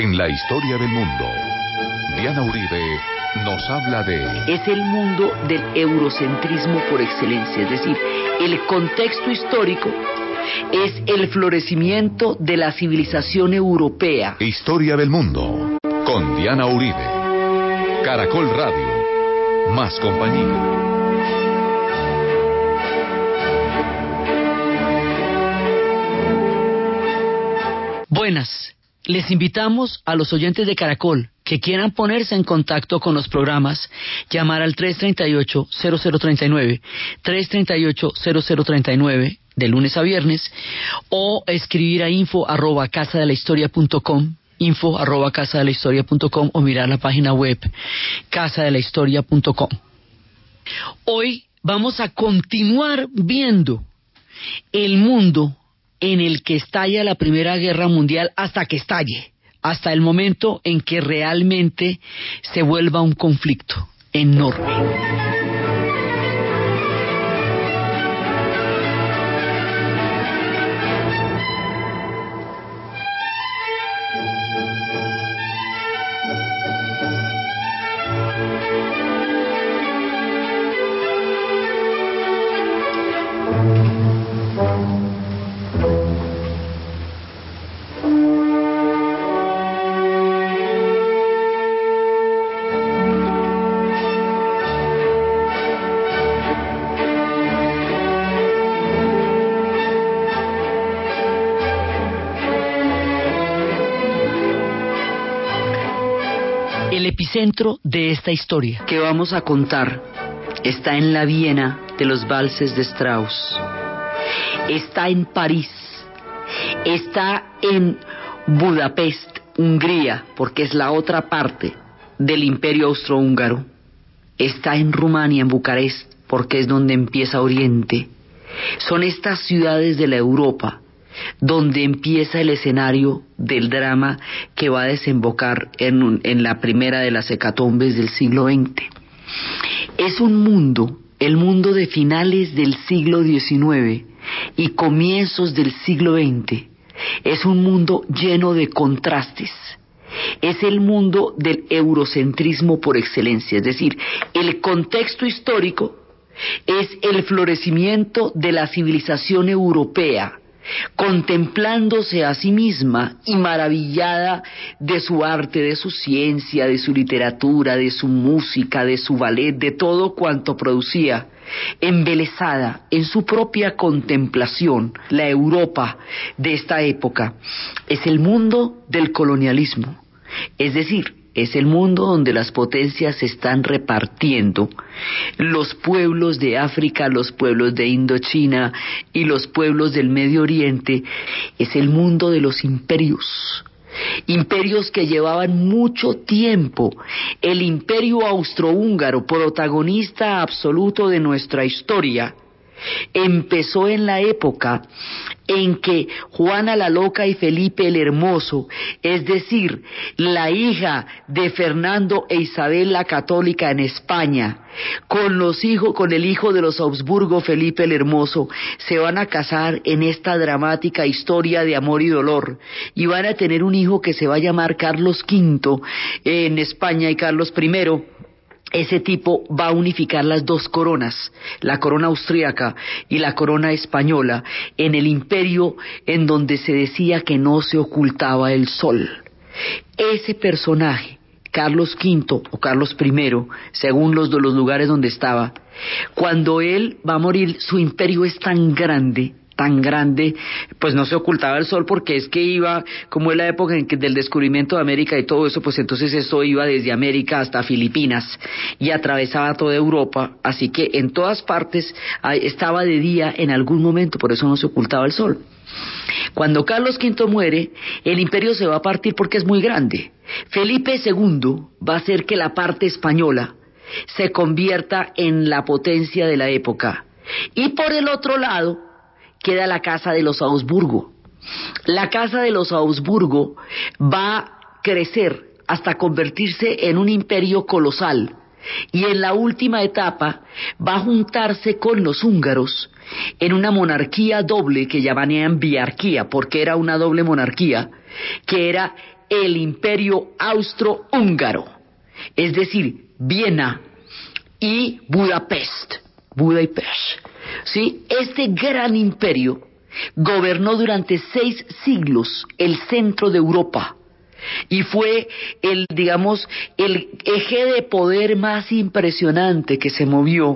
En la historia del mundo, Diana Uribe nos habla de... Es el mundo del eurocentrismo por excelencia, es decir, el contexto histórico es el florecimiento de la civilización europea. Historia del mundo, con Diana Uribe. Caracol Radio, más compañía. Buenas. Les invitamos a los oyentes de Caracol que quieran ponerse en contacto con los programas, llamar al 338-0039, 338-0039 de lunes a viernes, o escribir a info arroba casa la historia info arroba casa la historia o mirar la página web casa de la historia Hoy vamos a continuar viendo el mundo en el que estalla la Primera Guerra Mundial hasta que estalle, hasta el momento en que realmente se vuelva un conflicto enorme. De esta historia. Que vamos a contar está en la Viena de los valses de Strauss, está en París, está en Budapest, Hungría, porque es la otra parte del imperio austrohúngaro, está en Rumania, en Bucarest, porque es donde empieza Oriente. Son estas ciudades de la Europa donde empieza el escenario del drama que va a desembocar en, en la primera de las hecatombes del siglo XX. Es un mundo, el mundo de finales del siglo XIX y comienzos del siglo XX, es un mundo lleno de contrastes. Es el mundo del eurocentrismo por excelencia, es decir, el contexto histórico es el florecimiento de la civilización europea, contemplándose a sí misma y maravillada de su arte, de su ciencia, de su literatura, de su música, de su ballet, de todo cuanto producía, embelesada en su propia contemplación, la Europa de esta época, es el mundo del colonialismo, es decir, es el mundo donde las potencias se están repartiendo. Los pueblos de África, los pueblos de Indochina y los pueblos del Medio Oriente es el mundo de los imperios. Imperios que llevaban mucho tiempo. El imperio austrohúngaro, protagonista absoluto de nuestra historia, empezó en la época en que Juana la Loca y Felipe el Hermoso, es decir, la hija de Fernando e Isabel la Católica en España, con los hijos, con el hijo de los Habsburgo Felipe el Hermoso, se van a casar en esta dramática historia de amor y dolor y van a tener un hijo que se va a llamar Carlos V en España y Carlos I ese tipo va a unificar las dos coronas, la corona austríaca y la corona española, en el imperio en donde se decía que no se ocultaba el sol. Ese personaje, Carlos V o Carlos I, según los, los lugares donde estaba, cuando él va a morir, su imperio es tan grande tan grande, pues no se ocultaba el sol porque es que iba, como en la época en que del descubrimiento de América y todo eso, pues entonces eso iba desde América hasta Filipinas y atravesaba toda Europa, así que en todas partes estaba de día en algún momento, por eso no se ocultaba el sol. Cuando Carlos V muere, el imperio se va a partir porque es muy grande. Felipe II va a hacer que la parte española se convierta en la potencia de la época. Y por el otro lado, queda la casa de los Augsburgo. La casa de los Augsburgo va a crecer hasta convertirse en un imperio colosal y en la última etapa va a juntarse con los húngaros en una monarquía doble que llamarían biarquía, porque era una doble monarquía, que era el imperio austrohúngaro, es decir, Viena y Budapest. Budapest. ¿Sí? Este gran imperio gobernó durante seis siglos el centro de Europa y fue el, digamos, el eje de poder más impresionante que se movió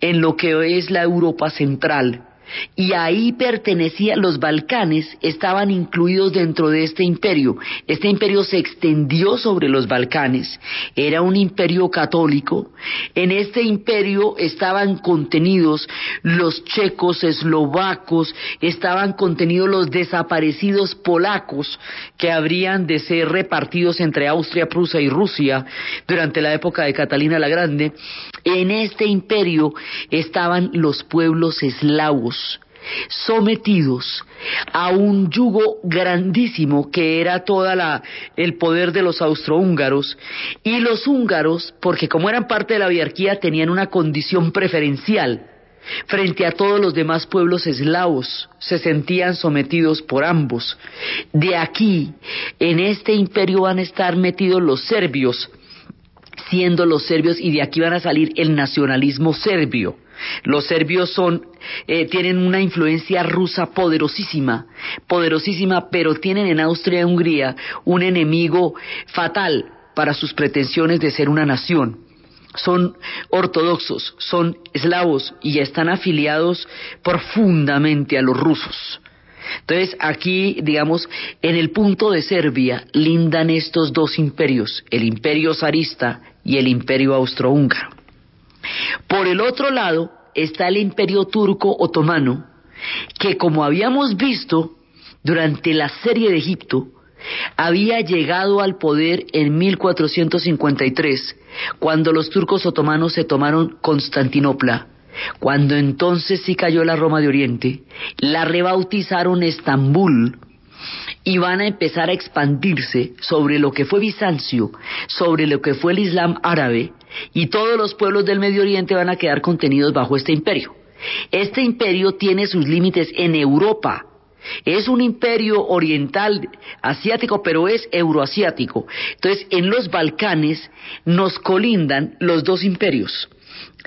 en lo que es la Europa central y ahí pertenecían los Balcanes, estaban incluidos dentro de este imperio. Este imperio se extendió sobre los Balcanes, era un imperio católico. En este imperio estaban contenidos los checos, eslovacos, estaban contenidos los desaparecidos polacos que habrían de ser repartidos entre Austria, Prusia y Rusia durante la época de Catalina la Grande. En este imperio estaban los pueblos eslavos sometidos a un yugo grandísimo que era toda la el poder de los austrohúngaros. Y los húngaros porque como eran parte de la hierarquía tenían una condición preferencial frente a todos los demás pueblos eslavos. Se sentían sometidos por ambos. De aquí en este imperio van a estar metidos los serbios siendo los serbios y de aquí van a salir el nacionalismo serbio los serbios son, eh, tienen una influencia rusa poderosísima, poderosísima, pero tienen en Austria y Hungría un enemigo fatal para sus pretensiones de ser una nación. Son ortodoxos, son eslavos y están afiliados profundamente a los rusos. Entonces, aquí, digamos, en el punto de Serbia lindan estos dos imperios, el imperio zarista y el imperio austrohúngaro. Por el otro lado está el imperio turco otomano, que como habíamos visto durante la serie de Egipto, había llegado al poder en 1453, cuando los turcos otomanos se tomaron Constantinopla. Cuando entonces sí cayó la Roma de Oriente, la rebautizaron Estambul y van a empezar a expandirse sobre lo que fue Bizancio, sobre lo que fue el Islam árabe, y todos los pueblos del Medio Oriente van a quedar contenidos bajo este imperio. Este imperio tiene sus límites en Europa. Es un imperio oriental asiático, pero es euroasiático. Entonces, en los Balcanes nos colindan los dos imperios.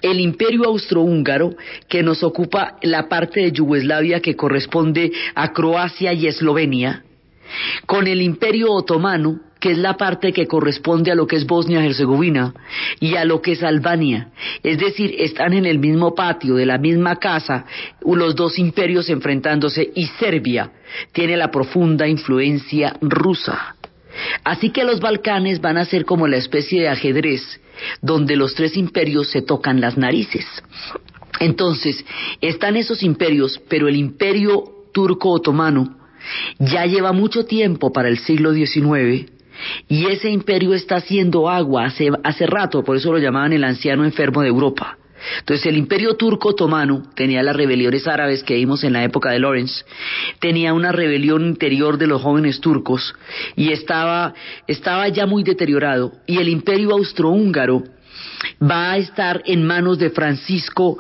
El imperio austrohúngaro, que nos ocupa la parte de Yugoslavia que corresponde a Croacia y Eslovenia, con el imperio otomano, que es la parte que corresponde a lo que es Bosnia-Herzegovina y a lo que es Albania. Es decir, están en el mismo patio, de la misma casa, los dos imperios enfrentándose y Serbia tiene la profunda influencia rusa. Así que los Balcanes van a ser como la especie de ajedrez donde los tres imperios se tocan las narices. Entonces, están esos imperios, pero el imperio turco-otomano ya lleva mucho tiempo para el siglo XIX y ese imperio está haciendo agua hace, hace rato, por eso lo llamaban el anciano enfermo de Europa. Entonces el imperio turco otomano tenía las rebeliones árabes que vimos en la época de Lawrence, tenía una rebelión interior de los jóvenes turcos y estaba, estaba ya muy deteriorado. Y el imperio austrohúngaro va a estar en manos de Francisco,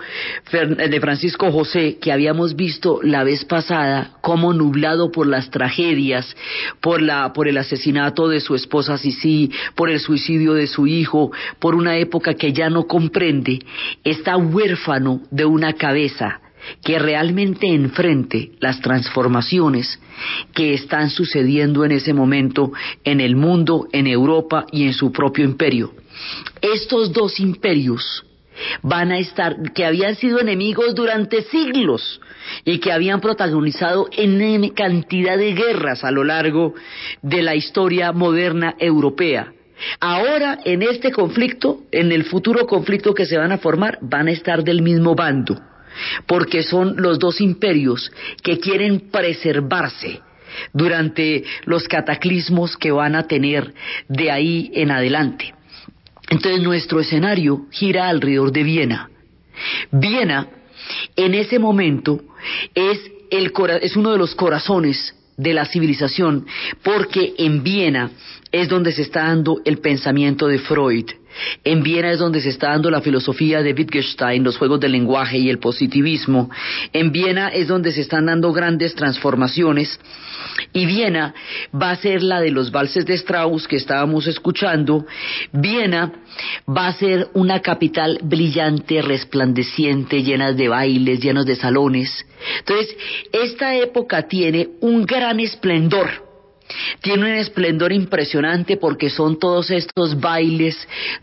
de Francisco José, que habíamos visto la vez pasada, como nublado por las tragedias, por, la, por el asesinato de su esposa Sisi, por el suicidio de su hijo, por una época que ya no comprende, está huérfano de una cabeza que realmente enfrente las transformaciones que están sucediendo en ese momento en el mundo, en Europa y en su propio imperio. Estos dos imperios van a estar, que habían sido enemigos durante siglos y que habían protagonizado en cantidad de guerras a lo largo de la historia moderna europea. Ahora, en este conflicto, en el futuro conflicto que se van a formar, van a estar del mismo bando, porque son los dos imperios que quieren preservarse durante los cataclismos que van a tener de ahí en adelante. Entonces nuestro escenario gira alrededor de Viena. Viena, en ese momento, es, uno de los corazones de la civilización, porque en Viena es donde se está dando el pensamiento de Freud, En Viena es donde se está dando la filosofía de Wittgenstein, los juegos del lenguaje y el positivismo. En Viena es donde se están dando grandes transformaciones. Y Viena va a ser la de los valses de Strauss que estábamos escuchando. Viena va a ser una capital brillante, resplandeciente, llena de bailes, llenos de salones. Entonces, esta época tiene un gran esplendor tiene un esplendor impresionante porque son todos estos bailes,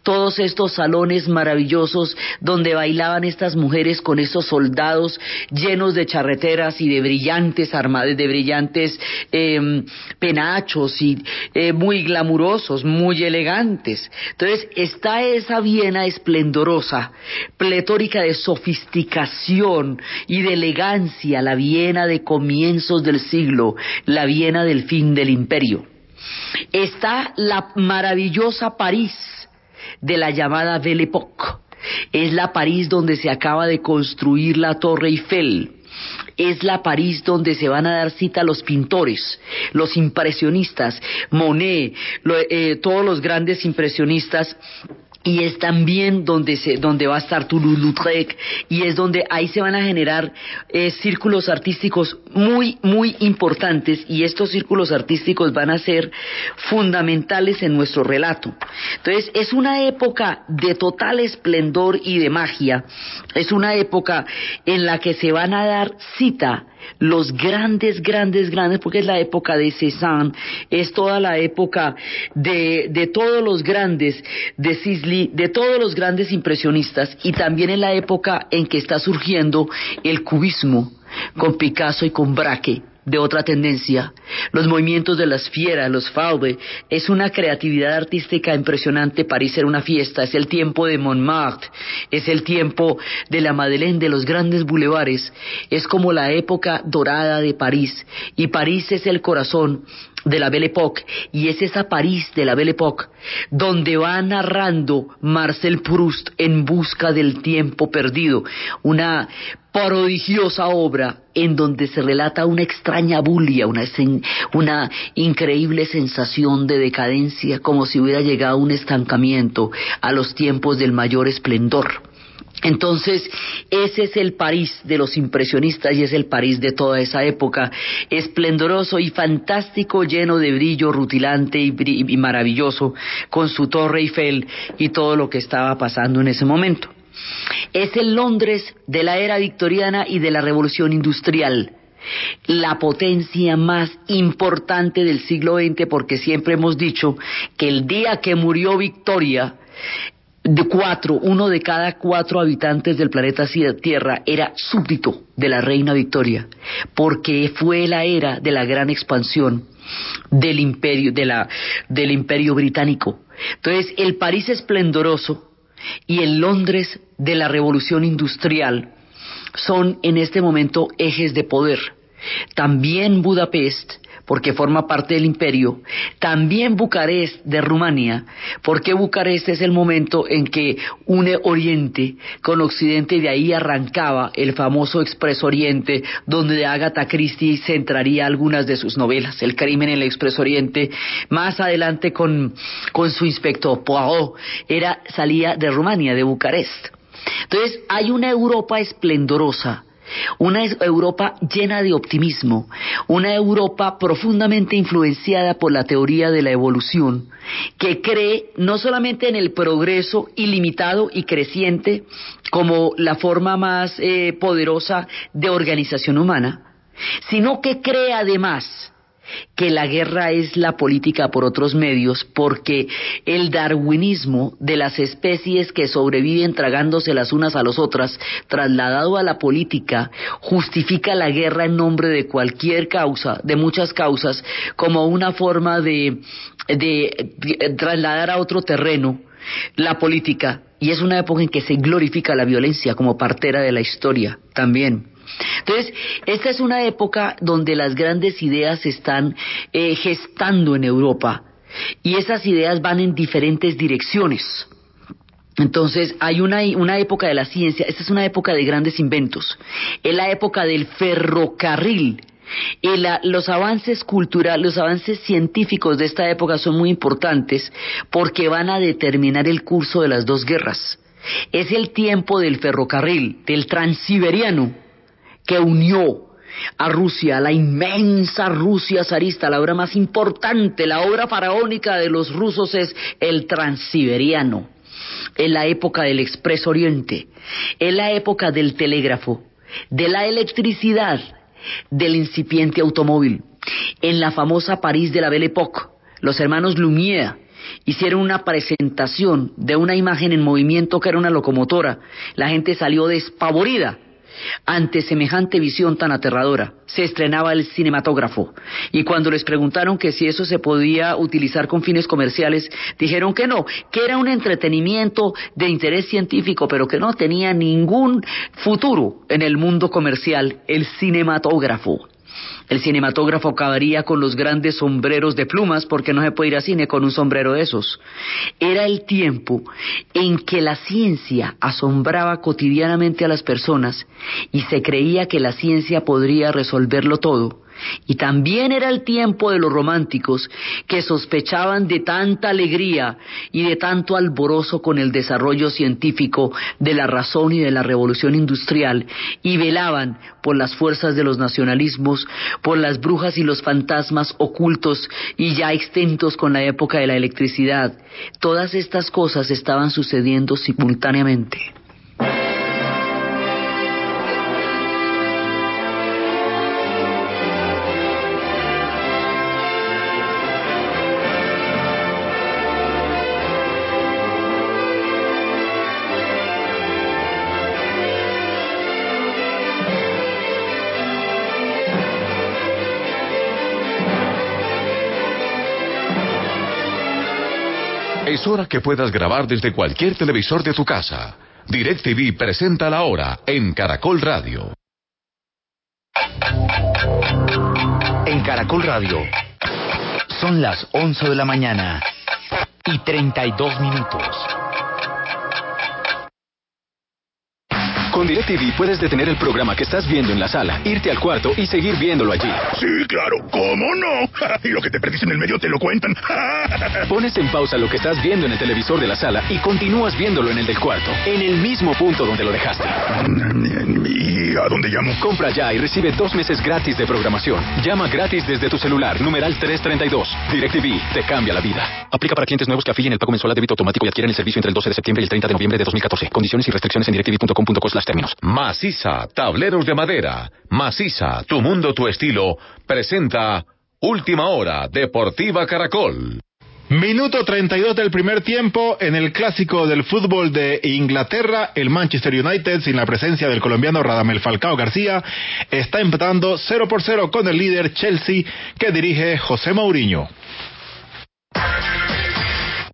todos estos salones maravillosos donde bailaban estas mujeres con esos soldados llenos de charreteras y de brillantes armadas, de brillantes em, penachos y eh, muy glamurosos, muy elegantes. Entonces está esa Viena esplendorosa, pletórica de sofisticación y de elegancia, la Viena de comienzos del siglo, la Viena del fin del imperio. Está la maravillosa París de la llamada Belle Époque. Es la París donde se acaba de construir la Torre Eiffel. Es la París donde se van a dar cita los pintores, los impresionistas, Monet, eh, todos los grandes impresionistas y es también donde se donde va a estar Toulouse-Lautrec y es donde ahí se van a generar eh, círculos artísticos muy muy importantes y estos círculos artísticos van a ser fundamentales en nuestro relato. Entonces, es una época de total esplendor y de magia. Es una época en la que se van a dar cita los grandes, grandes, grandes, porque es la época de Cézanne, es toda la época de, de todos los grandes, de De todos los grandes impresionistas, y también en la época en que está surgiendo el cubismo con Picasso y con Braque de otra tendencia. Los movimientos de las fieras, los faube, es una creatividad artística impresionante. París era una fiesta, es el tiempo de Montmartre, es el tiempo de la Madeleine, de los grandes bulevares, es como la época dorada de París. Y París es el corazón de la Belle Époque y es esa París de la Belle Époque donde va narrando Marcel Proust en busca del tiempo perdido, una prodigiosa obra en donde se relata una extraña bulia, una, una increíble sensación de decadencia, como si hubiera llegado un estancamiento a los tiempos del mayor esplendor. Entonces, ese es el París de los impresionistas y es el París de toda esa época, esplendoroso y fantástico, lleno de brillo rutilante y, maravilloso, con su torre Eiffel y todo lo que estaba pasando en ese momento. Es el Londres de la era victoriana y de la revolución industrial la potencia más importante del siglo XX porque siempre hemos dicho que el día que murió Victoria de cuatro, uno de cada cuatro habitantes del planeta Tierra era súbdito de la reina Victoria, porque fue la era de la gran expansión del imperio, de la, del imperio británico. Entonces, el París esplendoroso y el Londres de la revolución industrial son en este momento ejes de poder. También Budapest porque forma parte del imperio, también Bucarest de Rumania, porque Bucarest es el momento en que une Oriente con Occidente y de ahí arrancaba el famoso Expreso Oriente, donde de Agatha Christie centraría algunas de sus novelas, El crimen en el Expreso Oriente, más adelante con, con su inspector Poirot, era, salía de Rumania, de Bucarest. Entonces hay una Europa esplendorosa, una Europa llena de optimismo, una Europa profundamente influenciada por la teoría de la evolución, que cree no solamente en el progreso ilimitado y creciente como la forma más eh, poderosa de organización humana, sino que cree además que la guerra es la política por otros medios porque el darwinismo de las especies que sobreviven tragándose las unas a las otras, trasladado a la política, justifica la guerra en nombre de cualquier causa, de muchas causas, como una forma de, de trasladar a otro terreno la política. Y es una época en que se glorifica la violencia como partera de la historia también. Entonces, esta es una época donde las grandes ideas se están eh, gestando en Europa y esas ideas van en diferentes direcciones. Entonces, hay una, una, época de la ciencia, esta es una época de grandes inventos, es la época del ferrocarril Y los avances culturales, los avances científicos de esta época son muy importantes porque van a determinar el curso de las dos guerras. Es el tiempo del ferrocarril, del transiberiano, que unió a Rusia, la inmensa Rusia zarista, la obra más importante, la obra faraónica de los rusos es el transiberiano. En la época del Expreso Oriente, en la época del telégrafo, de la electricidad, del incipiente automóvil. En la famosa París de la Belle Époque, los hermanos Lumière hicieron una presentación de una imagen en movimiento que era una locomotora. La gente salió despavorida ante semejante visión tan aterradora, se estrenaba el cinematógrafo y cuando les preguntaron que si eso se podía utilizar con fines comerciales, dijeron que no, que era un entretenimiento de interés científico, pero que no tenía ningún futuro en el mundo comercial, el cinematógrafo. El cinematógrafo acabaría con los grandes sombreros de plumas porque no se puede ir a cine con un sombrero de esos. Era el tiempo en que la ciencia asombraba cotidianamente a las personas y se creía que la ciencia podría resolverlo todo y también era el tiempo de los románticos que sospechaban de tanta alegría y de tanto alborozo con el desarrollo científico de la razón y de la revolución industrial y velaban por las fuerzas de los nacionalismos, por las brujas y los fantasmas ocultos y ya extintos con la época de la electricidad. Todas estas cosas estaban sucediendo simultáneamente. Es hora que puedas grabar desde cualquier televisor de tu casa. DirecTV presenta la hora en Caracol Radio. En Caracol Radio son las 11 de la mañana y 32 minutos. Con DirecTV puedes detener el programa que estás viendo en la sala, irte al cuarto y seguir viéndolo allí. Sí, claro, ¿cómo no? y lo que te perdiste en el medio te lo cuentan. Pones en pausa lo que estás viendo en el televisor de la sala y continúas viéndolo en el del cuarto, en el mismo punto donde lo dejaste. ¿Y a dónde llamo? Compra ya y recibe dos meses gratis de programación. Llama gratis desde tu celular, numeral 332. DirecTV te cambia la vida. Aplica para clientes nuevos que afilien el pago mensual a débito automático y adquieren el servicio entre el 12 de septiembre y el 30 de noviembre de 2014. Condiciones y restricciones en directv.com.co términos. Maciza, tableros de madera. Maciza, tu mundo, tu estilo. Presenta Última Hora, Deportiva Caracol. Minuto 32 del primer tiempo en el clásico del fútbol de Inglaterra, el Manchester United, sin la presencia del colombiano Radamel Falcao García, está empatando 0 por 0 con el líder Chelsea que dirige José Mourinho.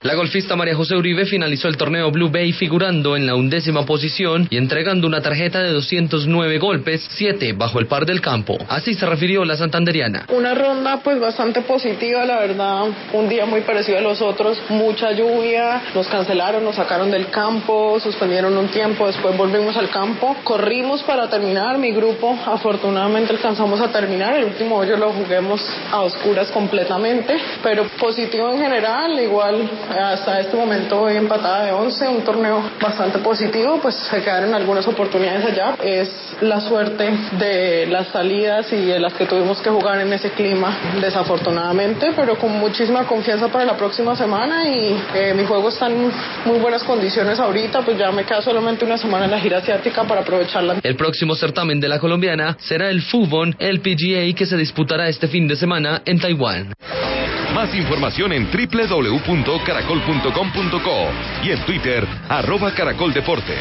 La golfista María José Uribe finalizó el torneo Blue Bay figurando en la undécima posición y entregando una tarjeta de 209 golpes, 7 bajo el par del campo. Así se refirió la santanderiana. Una ronda pues bastante positiva, la verdad. Un día muy parecido a los otros, mucha lluvia, nos cancelaron, nos sacaron del campo, suspendieron un tiempo, después volvimos al campo. Corrimos para terminar, mi grupo afortunadamente alcanzamos a terminar. El último hoyo lo juguemos a oscuras completamente, pero positivo en general, igual hasta este momento voy empatada de 11, un torneo bastante positivo, pues se quedaron algunas oportunidades allá. Es la suerte de las salidas y de las que tuvimos que jugar en ese clima, desafortunadamente, pero con muchísima confianza para la próxima semana y eh, mi juego está en muy buenas condiciones ahorita, pues ya me queda solamente una semana en la gira asiática para aprovecharla. El próximo certamen de la colombiana será el Fubon LPGA que se disputará este fin de semana en Taiwán. Más información en www.caracol.com.co y en Twitter, arroba caracoldeportes.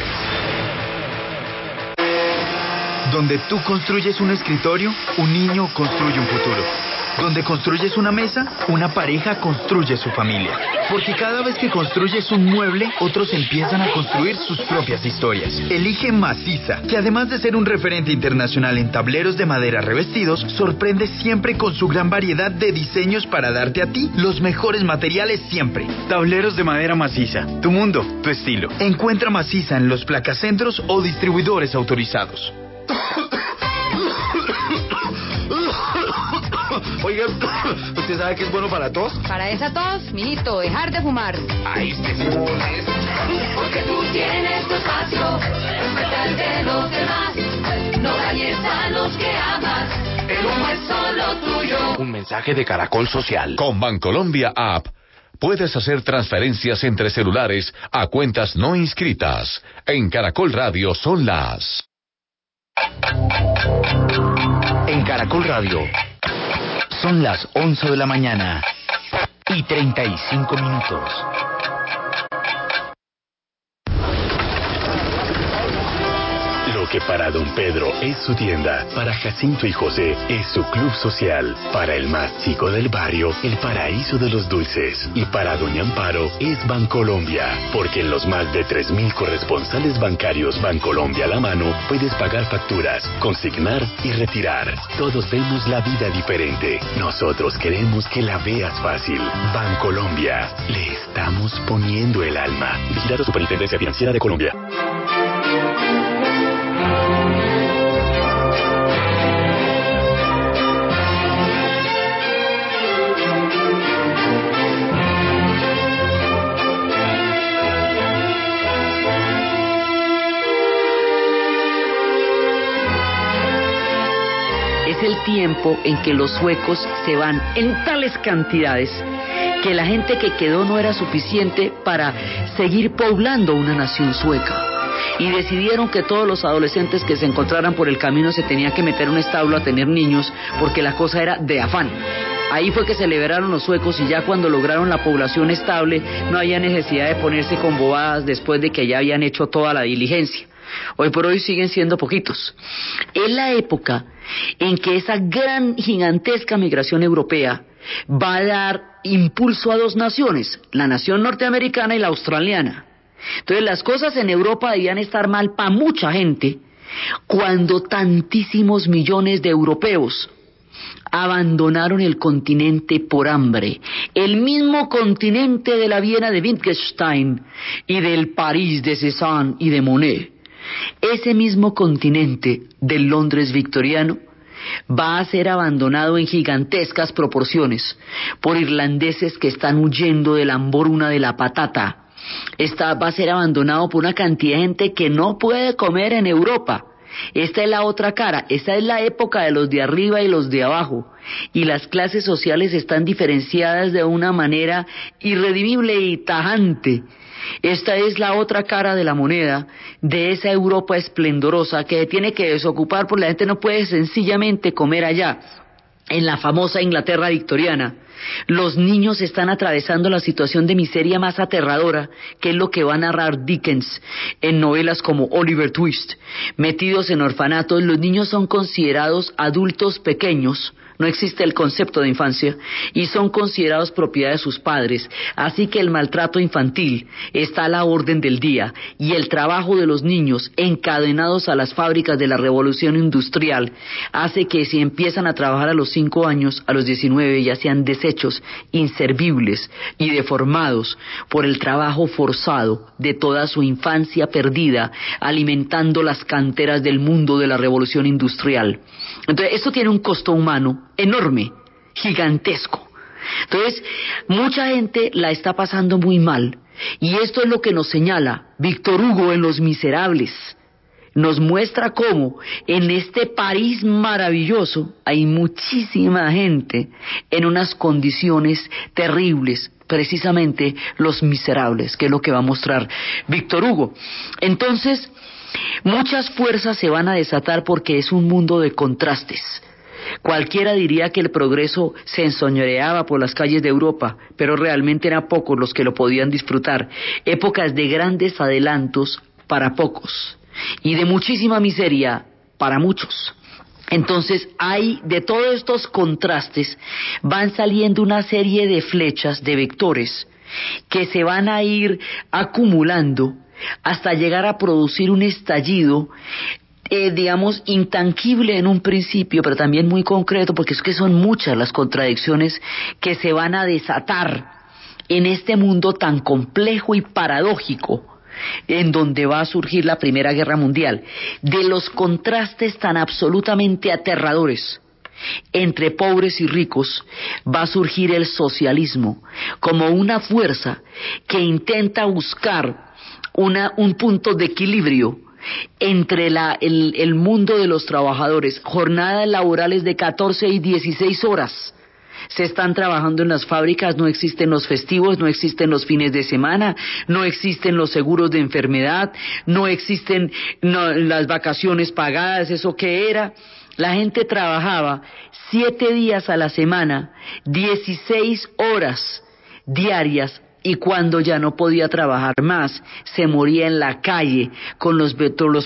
Donde tú construyes un escritorio, un niño construye un futuro. Donde construyes una mesa, una pareja construye su familia. Porque cada vez que construyes un mueble, otros empiezan a construir sus propias historias. Elige Maciza, que además de ser un referente internacional en tableros de madera revestidos, sorprende siempre con su gran variedad de diseños para darte a ti los mejores materiales siempre. Tableros de madera maciza, tu mundo, tu estilo. Encuentra Maciza en los placacentros o distribuidores autorizados. Oiga, ¿usted sabe que es bueno para tos? Para esa tos, mijito, dejar de fumar. Ay, este es Porque tú tienes tu espacio, respeta el de los demás. No dañes a los que amas, el humo es solo tuyo. Un mensaje de Caracol Social. Con Bancolombia App puedes hacer transferencias entre celulares a cuentas no inscritas. En Caracol Radio son las. En Caracol Radio son las 11 de la mañana y 35 minutos. Que para don Pedro es su tienda, para Jacinto y José es su club social, para el más chico del barrio, el paraíso de los dulces, y para doña Amparo es Bancolombia, porque en los más de 3.000 corresponsales bancarios Bancolombia a la mano puedes pagar facturas, consignar y retirar. Todos vemos la vida diferente. Nosotros queremos que la veas fácil. Bancolombia, le estamos poniendo el alma. Vigilado Superintendencia Financiera de Colombia. Tiempo en que los suecos se van en tales cantidades que la gente que quedó no era suficiente para seguir poblando una nación sueca. Y decidieron que todos los adolescentes que se encontraran por el camino se tenían que meter un establo a tener niños porque la cosa era de afán. Ahí fue que se liberaron los suecos y ya cuando lograron la población estable no había necesidad de ponerse con bobadas después de que ya habían hecho toda la diligencia. Hoy por hoy siguen siendo poquitos. Es la época en que esa gran, gigantesca migración europea va a dar impulso a dos naciones, la nación norteamericana y la australiana. Entonces las cosas en Europa debían estar mal para mucha gente cuando tantísimos millones de europeos abandonaron el continente por hambre, el mismo continente de la Viena de Wittgenstein y del París de Cézanne y de Monet. Ese mismo continente del Londres victoriano va a ser abandonado en gigantescas proporciones por irlandeses que están huyendo de la hambruna de la patata. Esta va a ser abandonado por una cantidad de gente que no puede comer en Europa. Esta es la otra cara, esta es la época de los de arriba y los de abajo, y las clases sociales están diferenciadas de una manera irredimible y tajante. Esta es la otra cara de la moneda de esa Europa esplendorosa que tiene que desocupar porque la gente no puede sencillamente comer allá, en la famosa Inglaterra victoriana. Los niños están atravesando la situación de miseria más aterradora, que es lo que va a narrar Dickens en novelas como Oliver Twist. Metidos en orfanatos, los niños son considerados adultos pequeños, no existe el concepto de infancia y son considerados propiedad de sus padres. Así que el maltrato infantil está a la orden del día y el trabajo de los niños encadenados a las fábricas de la revolución industrial hace que si empiezan a trabajar a los 5 años, a los 19 ya sean desechos, inservibles y deformados por el trabajo forzado de toda su infancia perdida, alimentando las canteras del mundo de la revolución industrial. Entonces, esto tiene un costo humano enorme, gigantesco. Entonces, mucha gente la está pasando muy mal. Y esto es lo que nos señala Víctor Hugo en Los Miserables. Nos muestra cómo en este París maravilloso hay muchísima gente en unas condiciones terribles, precisamente los miserables, que es lo que va a mostrar Víctor Hugo. Entonces, muchas fuerzas se van a desatar porque es un mundo de contrastes. Cualquiera diría que el progreso se ensoñoreaba por las calles de Europa, pero realmente eran pocos los que lo podían disfrutar. Épocas de grandes adelantos para pocos y de muchísima miseria para muchos. Entonces hay de todos estos contrastes van saliendo una serie de flechas, de vectores, que se van a ir acumulando hasta llegar a producir un estallido eh, digamos, intangible en un principio, pero también muy concreto, porque es que son muchas las contradicciones que se van a desatar en este mundo tan complejo y paradójico en donde va a surgir la Primera Guerra Mundial, de los contrastes tan absolutamente aterradores entre pobres y ricos, va a surgir el socialismo como una fuerza que intenta buscar una, un punto de equilibrio entre la, el, el mundo de los trabajadores, jornadas laborales de 14 y 16 horas, se están trabajando en las fábricas, no existen los festivos, no existen los fines de semana, no existen los seguros de enfermedad, no existen las vacaciones pagadas, eso que era. La gente trabajaba siete días a la semana, 16 horas diarias y cuando ya no podía trabajar más, se moría en la calle con los,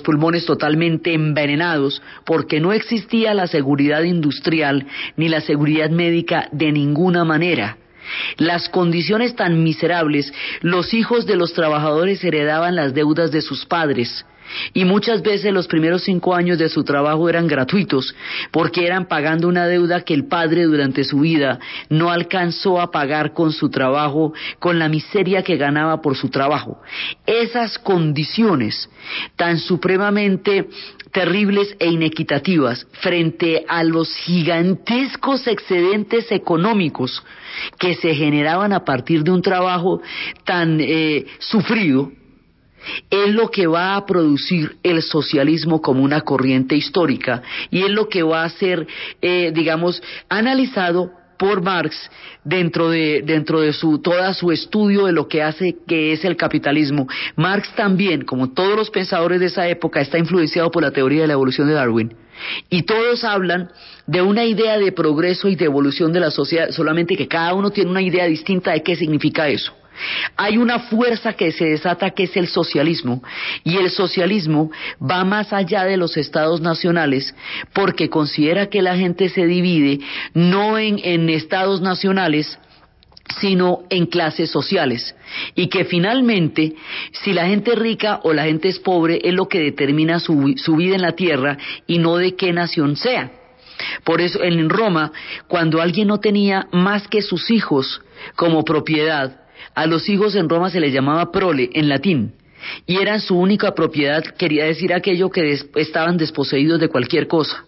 pulmones totalmente envenenados porque no existía la seguridad industrial ni la seguridad médica de ninguna manera. Las condiciones tan miserables, los hijos de los trabajadores heredaban las deudas de sus padres, y muchas veces los primeros cinco años de su trabajo eran gratuitos, porque eran pagando una deuda que el padre durante su vida no alcanzó a pagar con su trabajo, con la miseria que ganaba por su trabajo. Esas condiciones tan supremamente terribles e inequitativas frente a los gigantescos excedentes económicos que se generaban a partir de un trabajo tan eh, sufrido, es lo que va a producir el socialismo como una corriente histórica y es lo que va a ser, eh, digamos, analizado por Marx dentro de dentro de su toda su estudio de lo que hace que es el capitalismo. Marx también, como todos los pensadores de esa época, está influenciado por la teoría de la evolución de Darwin. Y todos hablan de una idea de progreso y de evolución de la sociedad, solamente que cada uno tiene una idea distinta de qué significa eso. Hay una fuerza que se desata que es el socialismo y el socialismo va más allá de los estados nacionales porque considera que la gente se divide no en, estados nacionales sino en clases sociales y que finalmente si la gente es rica o la gente es pobre es lo que determina su, vida en la tierra y no de qué nación sea. Por eso en Roma, cuando alguien no tenía más que sus hijos como propiedad, a los hijos en Roma se les llamaba prole, en latín, y eran su única propiedad, quería decir aquello que estaban desposeídos de cualquier cosa.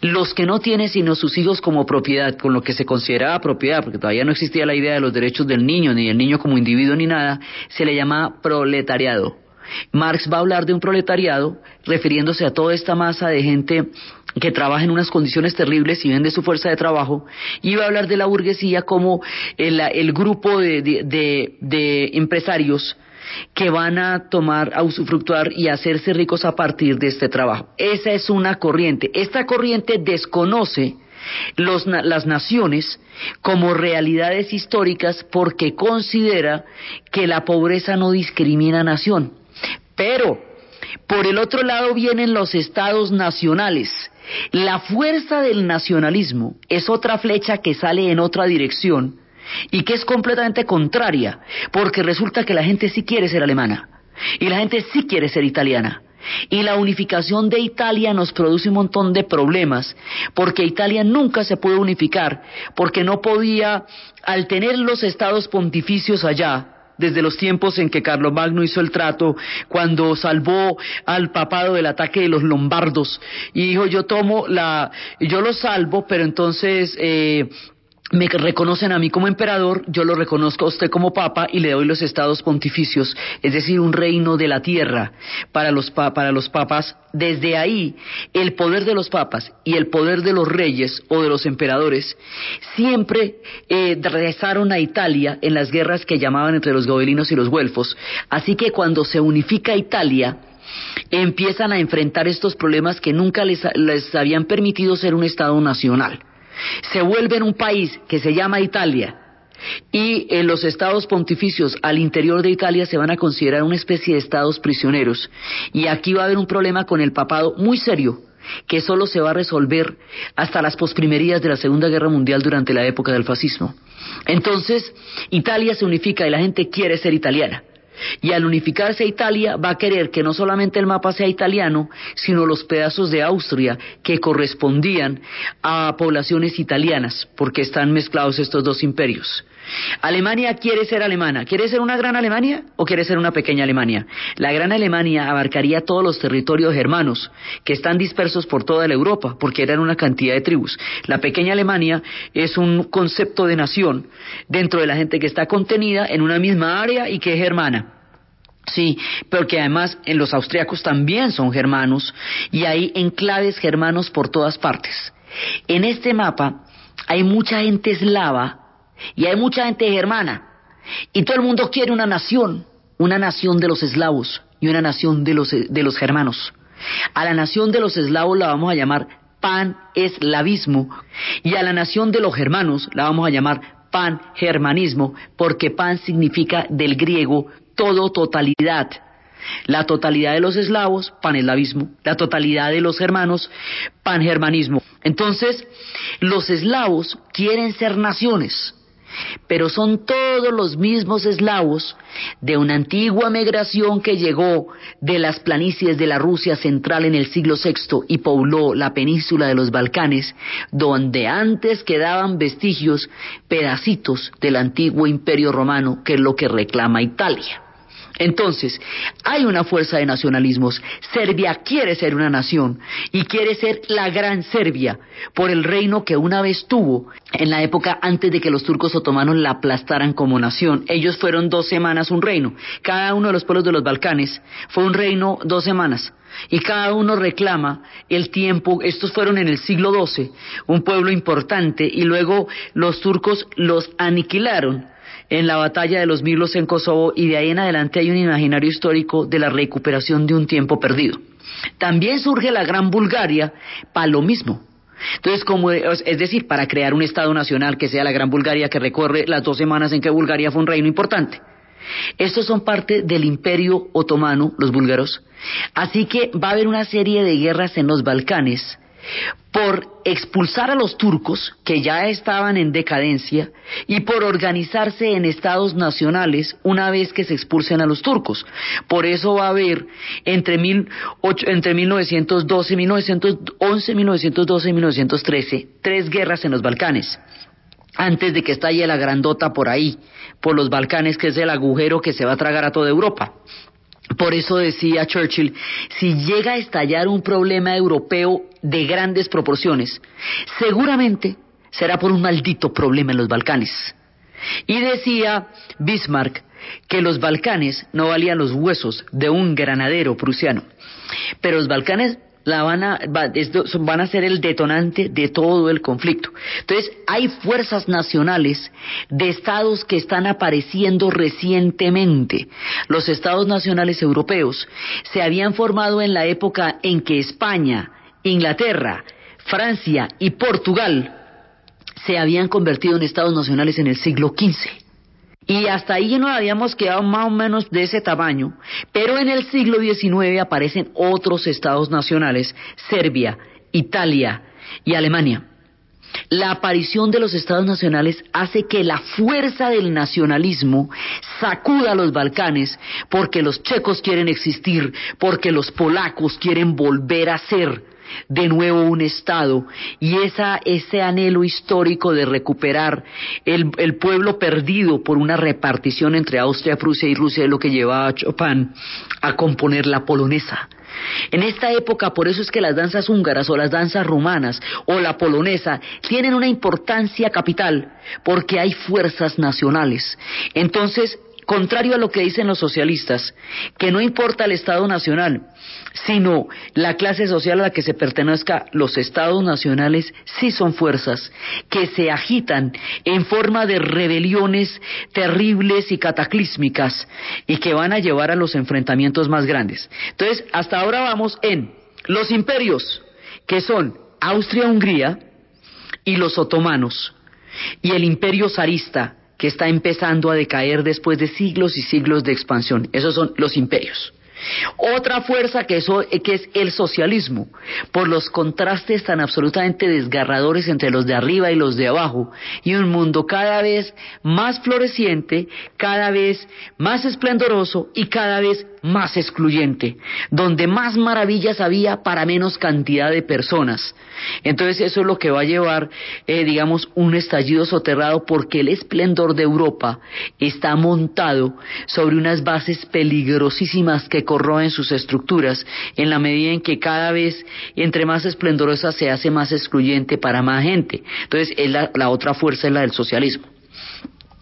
Los que no tienen sino sus hijos como propiedad, con lo que se consideraba propiedad, porque todavía no existía la idea de los derechos del niño, ni del niño como individuo, ni nada, se le llamaba proletariado. Marx va a hablar de un proletariado refiriéndose a toda esta masa de gente que trabaja en unas condiciones terribles y vende su fuerza de trabajo, va a hablar de la burguesía como el, grupo de, empresarios que van a tomar, a usufructuar y hacerse ricos a partir de este trabajo. Esa es una corriente. Esta corriente desconoce las naciones como realidades históricas porque considera que la pobreza no discrimina nación. Pero, por el otro lado vienen los estados nacionales. La fuerza del nacionalismo es otra flecha que sale en otra dirección y que es completamente contraria, porque resulta que la gente sí quiere ser alemana y la gente sí quiere ser italiana. Y la unificación de Italia nos produce un montón de problemas, porque Italia nunca se pudo unificar, porque no podía, al tener los estados pontificios allá, desde los tiempos en que Carlomagno hizo el trato, cuando salvó al papado del ataque de los lombardos, y dijo, yo tomo la, yo lo salvo, pero entonces eh, me reconocen a mí como emperador, yo lo reconozco a usted como papa y le doy los estados pontificios, es decir, un reino de la tierra para los, para los papas. Desde ahí, el poder de los papas y el poder de los reyes o de los emperadores siempre eh, regresaron a Italia en las guerras que llamaban entre los gobelinos y los güelfos. Así que cuando se unifica Italia, empiezan a enfrentar estos problemas que nunca les, les habían permitido ser un Estado nacional se vuelve en un país que se llama Italia y en los estados pontificios al interior de Italia se van a considerar una especie de estados prisioneros y aquí va a haber un problema con el papado muy serio que solo se va a resolver hasta las posprimerías de la Segunda Guerra Mundial durante la época del fascismo. Entonces, Italia se unifica y la gente quiere ser italiana. Y al unificarse Italia va a querer que no solamente el mapa sea italiano, sino los pedazos de Austria que correspondían a poblaciones italianas, porque están mezclados estos dos imperios. Alemania quiere ser alemana. ¿Quiere ser una gran Alemania o quiere ser una pequeña Alemania? La gran Alemania abarcaría todos los territorios germanos que están dispersos por toda la Europa, porque eran una cantidad de tribus. La pequeña Alemania es un concepto de nación dentro de la gente que está contenida en una misma área y que es germana. Sí, porque además en los austriacos también son germanos y hay enclaves germanos por todas partes. En este mapa hay mucha gente eslava y hay mucha gente germana. Y todo el mundo quiere una nación, una nación de los eslavos y una nación de los, de los germanos. A la nación de los eslavos la vamos a llamar pan-eslavismo y a la nación de los germanos la vamos a llamar pan-germanismo porque pan significa del griego todo totalidad. La totalidad de los eslavos, paneslavismo. La totalidad de los germanos, pangermanismo. Entonces, los eslavos quieren ser naciones pero son todos los mismos eslavos de una antigua migración que llegó de las planicies de la Rusia central en el siglo VI y pobló la península de los Balcanes, donde antes quedaban vestigios, pedacitos del antiguo imperio romano, que es lo que reclama Italia. Entonces, hay una fuerza de nacionalismos. Serbia quiere ser una nación y quiere ser la gran Serbia por el reino que una vez tuvo en la época antes de que los turcos otomanos la aplastaran como nación. Ellos fueron dos semanas un reino. Cada uno de los pueblos de los Balcanes fue un reino dos semanas. Y cada uno reclama el tiempo, estos fueron en el siglo XII, un pueblo importante, y luego los turcos los aniquilaron en la batalla de los Milos en Kosovo y de ahí en adelante hay un imaginario histórico de la recuperación de un tiempo perdido. También surge la Gran Bulgaria para lo mismo. Entonces, como, es decir, para crear un Estado nacional que sea la Gran Bulgaria que recorre las dos semanas en que Bulgaria fue un reino importante. Estos son parte del imperio otomano, los búlgaros. Así que va a haber una serie de guerras en los Balcanes por expulsar a los turcos, que ya estaban en decadencia, y por organizarse en estados nacionales una vez que se expulsen a los turcos. Por eso va a haber entre, entre 1912, 1911, 1912 y 1913 tres guerras en los Balcanes antes de que estalle la grandota por ahí, por los Balcanes, que es el agujero que se va a tragar a toda Europa. Por eso decía Churchill, si llega a estallar un problema europeo de grandes proporciones, seguramente será por un maldito problema en los Balcanes. Y decía Bismarck que los Balcanes no valían los huesos de un granadero prusiano, pero los Balcanes la van a, van a ser el detonante de todo el conflicto. Entonces, hay fuerzas nacionales de estados que están apareciendo recientemente. Los estados nacionales europeos se habían formado en la época en que España, Inglaterra, Francia y Portugal se habían convertido en estados nacionales en el siglo XV. Y hasta ahí nos habíamos quedado más o menos de ese tamaño, pero en el siglo XIX aparecen otros estados nacionales, Serbia, Italia y Alemania. La aparición de los estados nacionales hace que la fuerza del nacionalismo sacuda los Balcanes porque los checos quieren existir, porque los polacos quieren volver a ser de nuevo un Estado y ese anhelo histórico de recuperar el, pueblo perdido por una repartición entre Austria, Prusia y Rusia es lo que llevaba a Chopin a componer la polonesa. En esta época, por eso es que las danzas húngaras o las danzas rumanas o la polonesa tienen una importancia capital, porque hay fuerzas nacionales. Entonces, contrario a lo que dicen los socialistas, que no importa el Estado nacional, sino la clase social a la que se pertenezca, los estados nacionales sí son fuerzas que se agitan en forma de rebeliones terribles y cataclísmicas y que van a llevar a los enfrentamientos más grandes. Entonces, hasta ahora vamos en los imperios, que son Austria-Hungría y los otomanos, y el imperio zarista, que está empezando a decaer después de siglos y siglos de expansión. Esos son los imperios. Otra fuerza que, es el socialismo, por los contrastes tan absolutamente desgarradores entre los de arriba y los de abajo, y un mundo cada vez más floreciente, cada vez más esplendoroso y cada vez más excluyente, donde más maravillas había para menos cantidad de personas. Entonces eso es lo que va a llevar, eh, digamos, un estallido soterrado porque el esplendor de Europa está montado sobre unas bases peligrosísimas que corroen sus estructuras en la medida en que cada vez entre más esplendorosa se hace más excluyente para más gente. Entonces es la, la otra fuerza es la del socialismo.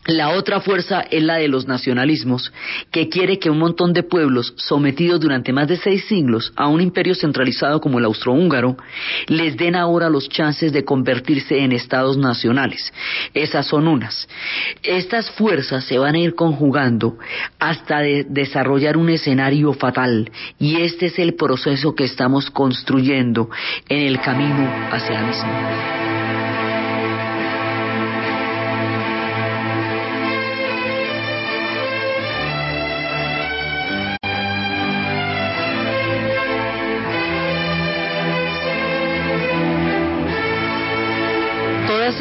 La otra fuerza es la de los nacionalismos, que quiere que un montón de pueblos sometidos durante más de seis siglos a un imperio centralizado como el austrohúngaro, les den ahora los chances de convertirse en estados nacionales. Esas son unas. Estas fuerzas se van a ir conjugando hasta de desarrollar un escenario fatal, y este es el proceso que estamos construyendo en el camino hacia la misma.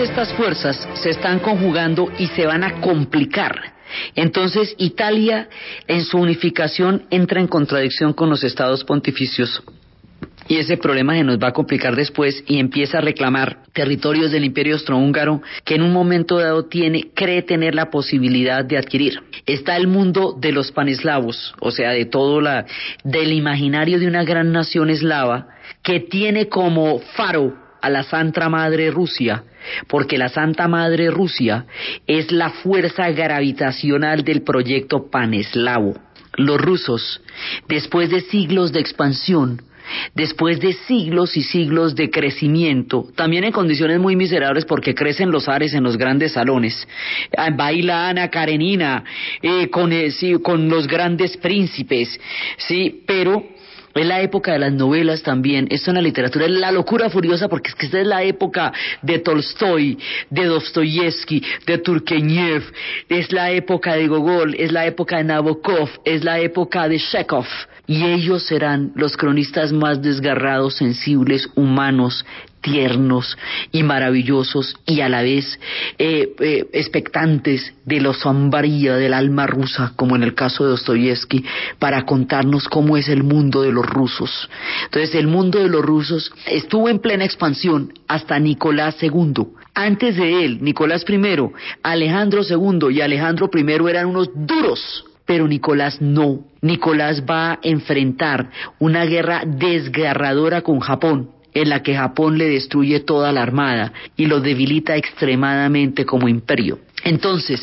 Estas fuerzas se están conjugando y se van a complicar. Entonces Italia en su unificación entra en contradicción con los estados pontificios y ese problema se nos va a complicar después y empieza a reclamar territorios del imperio austrohúngaro que en un momento dado tiene, cree tener la posibilidad de adquirir. Está el mundo de los paneslavos, o sea, de todo la, del imaginario de una gran nación eslava que tiene como faro a la Santa Madre Rusia, porque la Santa Madre Rusia es la fuerza gravitacional del proyecto paneslavo. Los rusos, después de siglos de expansión, después de siglos y siglos de crecimiento, también en condiciones muy miserables porque crecen los ares en los grandes salones, ah, baila Ana Karenina eh, con, eh, con los grandes príncipes, sí, pero es la época de las novelas también. Esto en la literatura es la locura furiosa porque es que esta es la época de Tolstoy, de Dostoyevsky, de Turgenev, es la época de Gogol, es la época de Nabokov, es la época de Chekhov. Y ellos serán los cronistas más desgarrados, sensibles, humanos, tiernos y maravillosos y a la vez eh, eh, expectantes de la sombría del alma rusa, como en el caso de Dostoyevsky, para contarnos cómo es el mundo de los rusos. Entonces, el mundo de los rusos estuvo en plena expansión hasta Nicolás II. Antes de él, Nicolás I, Alejandro II y Alejandro I eran unos duros pero Nicolás no. Nicolás va a enfrentar una guerra desgarradora con Japón en la que Japón le destruye toda la armada y lo debilita extremadamente como imperio. Entonces,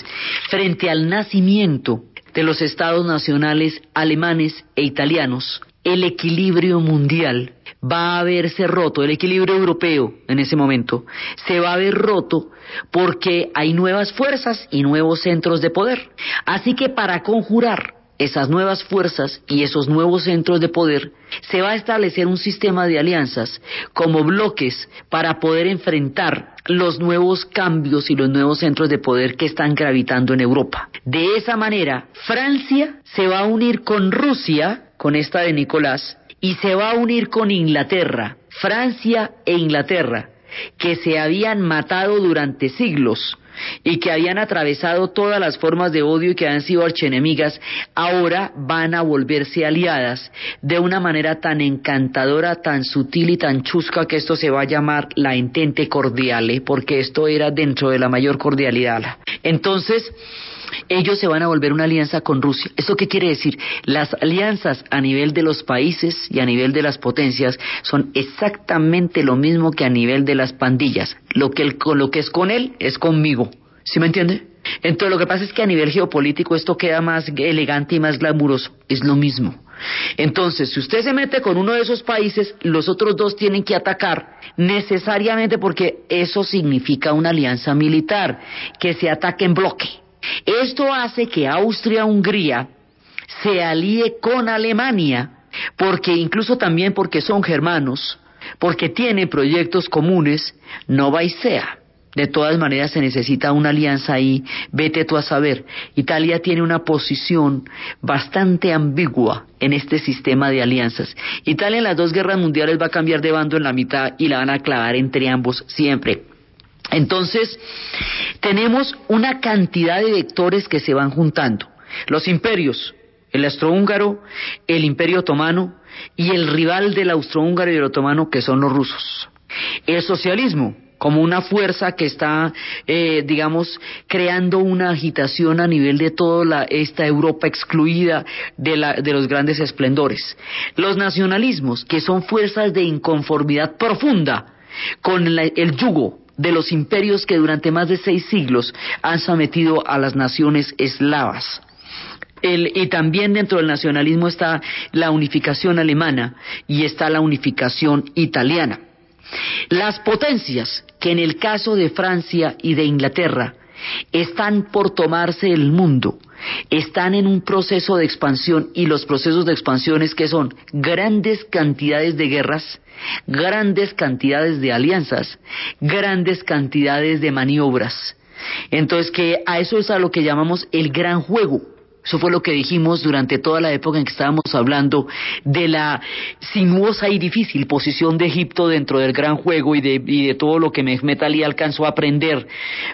frente al nacimiento de los estados nacionales alemanes e italianos, el equilibrio mundial va a verse roto, el equilibrio europeo en ese momento, se va a ver roto porque hay nuevas fuerzas y nuevos centros de poder. Así que para conjurar esas nuevas fuerzas y esos nuevos centros de poder, se va a establecer un sistema de alianzas como bloques para poder enfrentar los nuevos cambios y los nuevos centros de poder que están gravitando en Europa. De esa manera, Francia se va a unir con Rusia, con esta de Nicolás, y se va a unir con Inglaterra, Francia e Inglaterra, que se habían matado durante siglos y que habían atravesado todas las formas de odio y que han sido archenemigas, ahora van a volverse aliadas de una manera tan encantadora, tan sutil y tan chusca que esto se va a llamar la entente cordiale, porque esto era dentro de la mayor cordialidad. Entonces, ellos se van a volver una alianza con Rusia. ¿Eso qué quiere decir? Las alianzas a nivel de los países y a nivel de las potencias son exactamente lo mismo que a nivel de las pandillas. Lo que, lo que es con él es conmigo. ¿Sí me entiende? Entonces lo que pasa es que a nivel geopolítico esto queda más elegante y más glamuroso. Es lo mismo. Entonces, si usted se mete con uno de esos países, los otros dos tienen que atacar necesariamente porque eso significa una alianza militar, que se ataque en bloque. Esto hace que Austria-Hungría se alíe con Alemania, porque incluso también porque son germanos, porque tienen proyectos comunes, no va sea. De todas maneras se necesita una alianza ahí, vete tú a saber. Italia tiene una posición bastante ambigua en este sistema de alianzas. Italia en las dos guerras mundiales va a cambiar de bando en la mitad y la van a clavar entre ambos siempre. Entonces, tenemos una cantidad de vectores que se van juntando. Los imperios, el austrohúngaro, el imperio otomano y el rival del austrohúngaro y el otomano que son los rusos. El socialismo, como una fuerza que está, eh, digamos, creando una agitación a nivel de toda esta Europa excluida de, la, de los grandes esplendores. Los nacionalismos, que son fuerzas de inconformidad profunda con el yugo de los imperios que durante más de seis siglos han sometido a las naciones eslavas. y también dentro del nacionalismo está la unificación alemana y está la unificación italiana. Las potencias que en el caso de Francia y de Inglaterra están por tomarse el mundo, están en un proceso de expansión y los procesos de expansión es que son grandes cantidades de guerras, grandes cantidades de alianzas, grandes cantidades de maniobras. Entonces que a eso es a lo que llamamos el gran juego. Eso fue lo que dijimos durante toda la época en que estábamos hablando de la sinuosa y difícil posición de Egipto dentro del gran juego y de, todo lo que Mehmet Ali alcanzó a aprender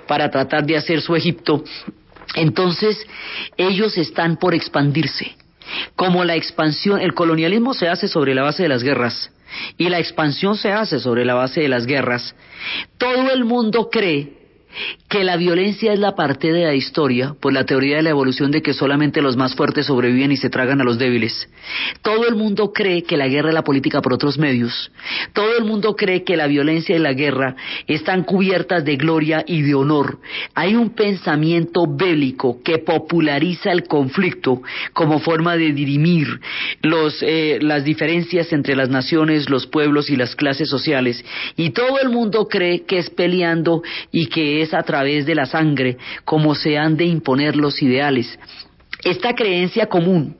para tratar de hacer su Egipto. Entonces, ellos están por expandirse. Como la expansión, el colonialismo se hace sobre la base de las guerras y la expansión se hace sobre la base de las guerras, todo el mundo cree que la violencia es la parte de la historia por la teoría de la evolución de que solamente los más fuertes sobreviven y se tragan a los débiles. Todo el mundo cree que la guerra es la política por otros medios. Todo el mundo cree que la violencia y la guerra están cubiertas de gloria y de honor. Hay un pensamiento bélico que populariza el conflicto como forma de dirimir los, eh, las diferencias entre las naciones, los pueblos y las clases sociales. Y todo el mundo cree que es peleando y que es a través de la sangre como se han de imponer los ideales. Esta creencia común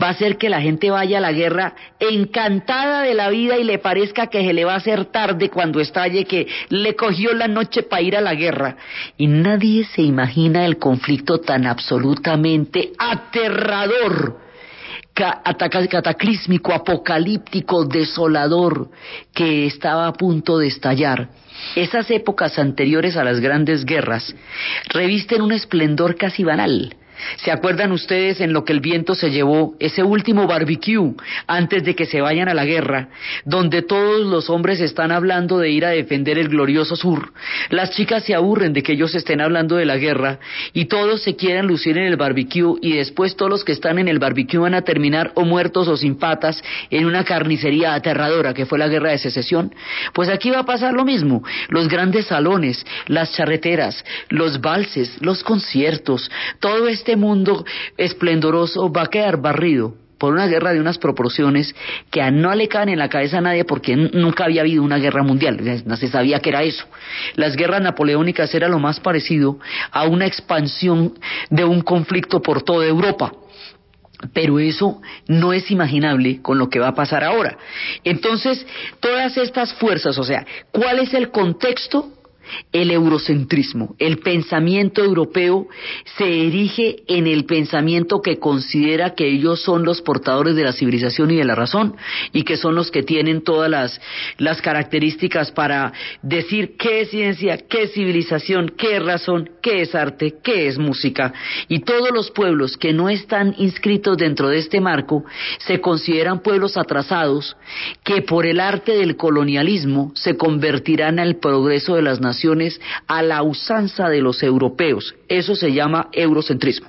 va a hacer que la gente vaya a la guerra encantada de la vida y le parezca que se le va a hacer tarde cuando estalle, que le cogió la noche para ir a la guerra. Y nadie se imagina el conflicto tan absolutamente aterrador cataclísmico, apocalíptico, desolador, que estaba a punto de estallar. Esas épocas anteriores a las grandes guerras revisten un esplendor casi banal. ¿Se acuerdan ustedes en lo que el viento se llevó ese último barbecue antes de que se vayan a la guerra, donde todos los hombres están hablando de ir a defender el glorioso sur? Las chicas se aburren de que ellos estén hablando de la guerra y todos se quieren lucir en el barbecue y después todos los que están en el barbecue van a terminar o muertos o sin patas en una carnicería aterradora que fue la guerra de secesión. Pues aquí va a pasar lo mismo. Los grandes salones, las charreteras, los valses, los conciertos, todo este este mundo esplendoroso va a quedar barrido por una guerra de unas proporciones que no le caen en la cabeza a nadie porque nunca había habido una guerra mundial, no se sabía que era eso. Las guerras napoleónicas era lo más parecido a una expansión de un conflicto por toda Europa. Pero eso no es imaginable con lo que va a pasar ahora. Entonces, todas estas fuerzas, o sea, ¿cuál es el contexto? El eurocentrismo. El pensamiento europeo se erige en el pensamiento que considera que ellos son los portadores de la civilización y de la razón y que son los que tienen todas las, características para decir qué es ciencia, qué es civilización, qué es razón, qué es arte, qué es música. Y todos los pueblos que no están inscritos dentro de este marco se consideran pueblos atrasados que por el arte del colonialismo se convertirán al progreso de las naciones a la usanza de los europeos. Eso se llama eurocentrismo.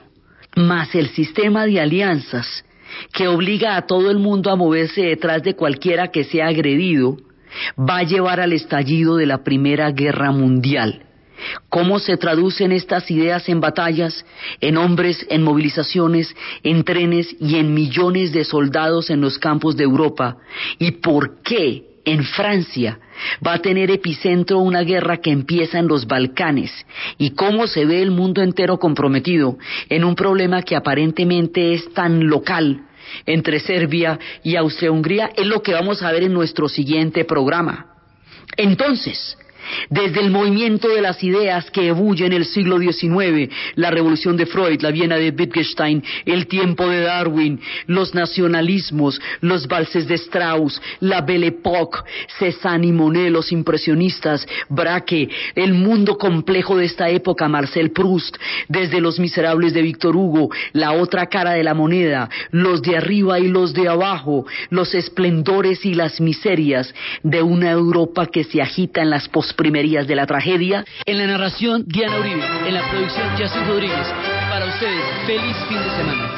Más el sistema de alianzas que obliga a todo el mundo a moverse detrás de cualquiera que sea agredido, va a llevar al estallido de la Primera Guerra Mundial. ¿Cómo se traducen estas ideas en batallas, en hombres, en movilizaciones, en trenes y en millones de soldados en los campos de Europa? ¿Y por qué en Francia. Va a tener epicentro una guerra que empieza en los Balcanes. Y cómo se ve el mundo entero comprometido en un problema que aparentemente es tan local entre Serbia y Austria-Hungría es lo que vamos a ver en nuestro siguiente programa. Entonces, desde el movimiento de las ideas que ebulle en el siglo XIX, la revolución de Freud, la Viena de Wittgenstein, el tiempo de Darwin, los nacionalismos, los valses de Strauss, la Belle Époque, Cézanne y Monet, los impresionistas, Braque, el mundo complejo de esta época, Marcel Proust, desde Los Miserables de Víctor Hugo, la otra cara de la moneda, los de arriba y los de abajo, los esplendores y las miserias de una Europa que se agita en las posprimerías de la tragedia. En la narración, Diana Uribe, en la producción, Jacinto Rodríguez. Para ustedes, feliz fin de semana.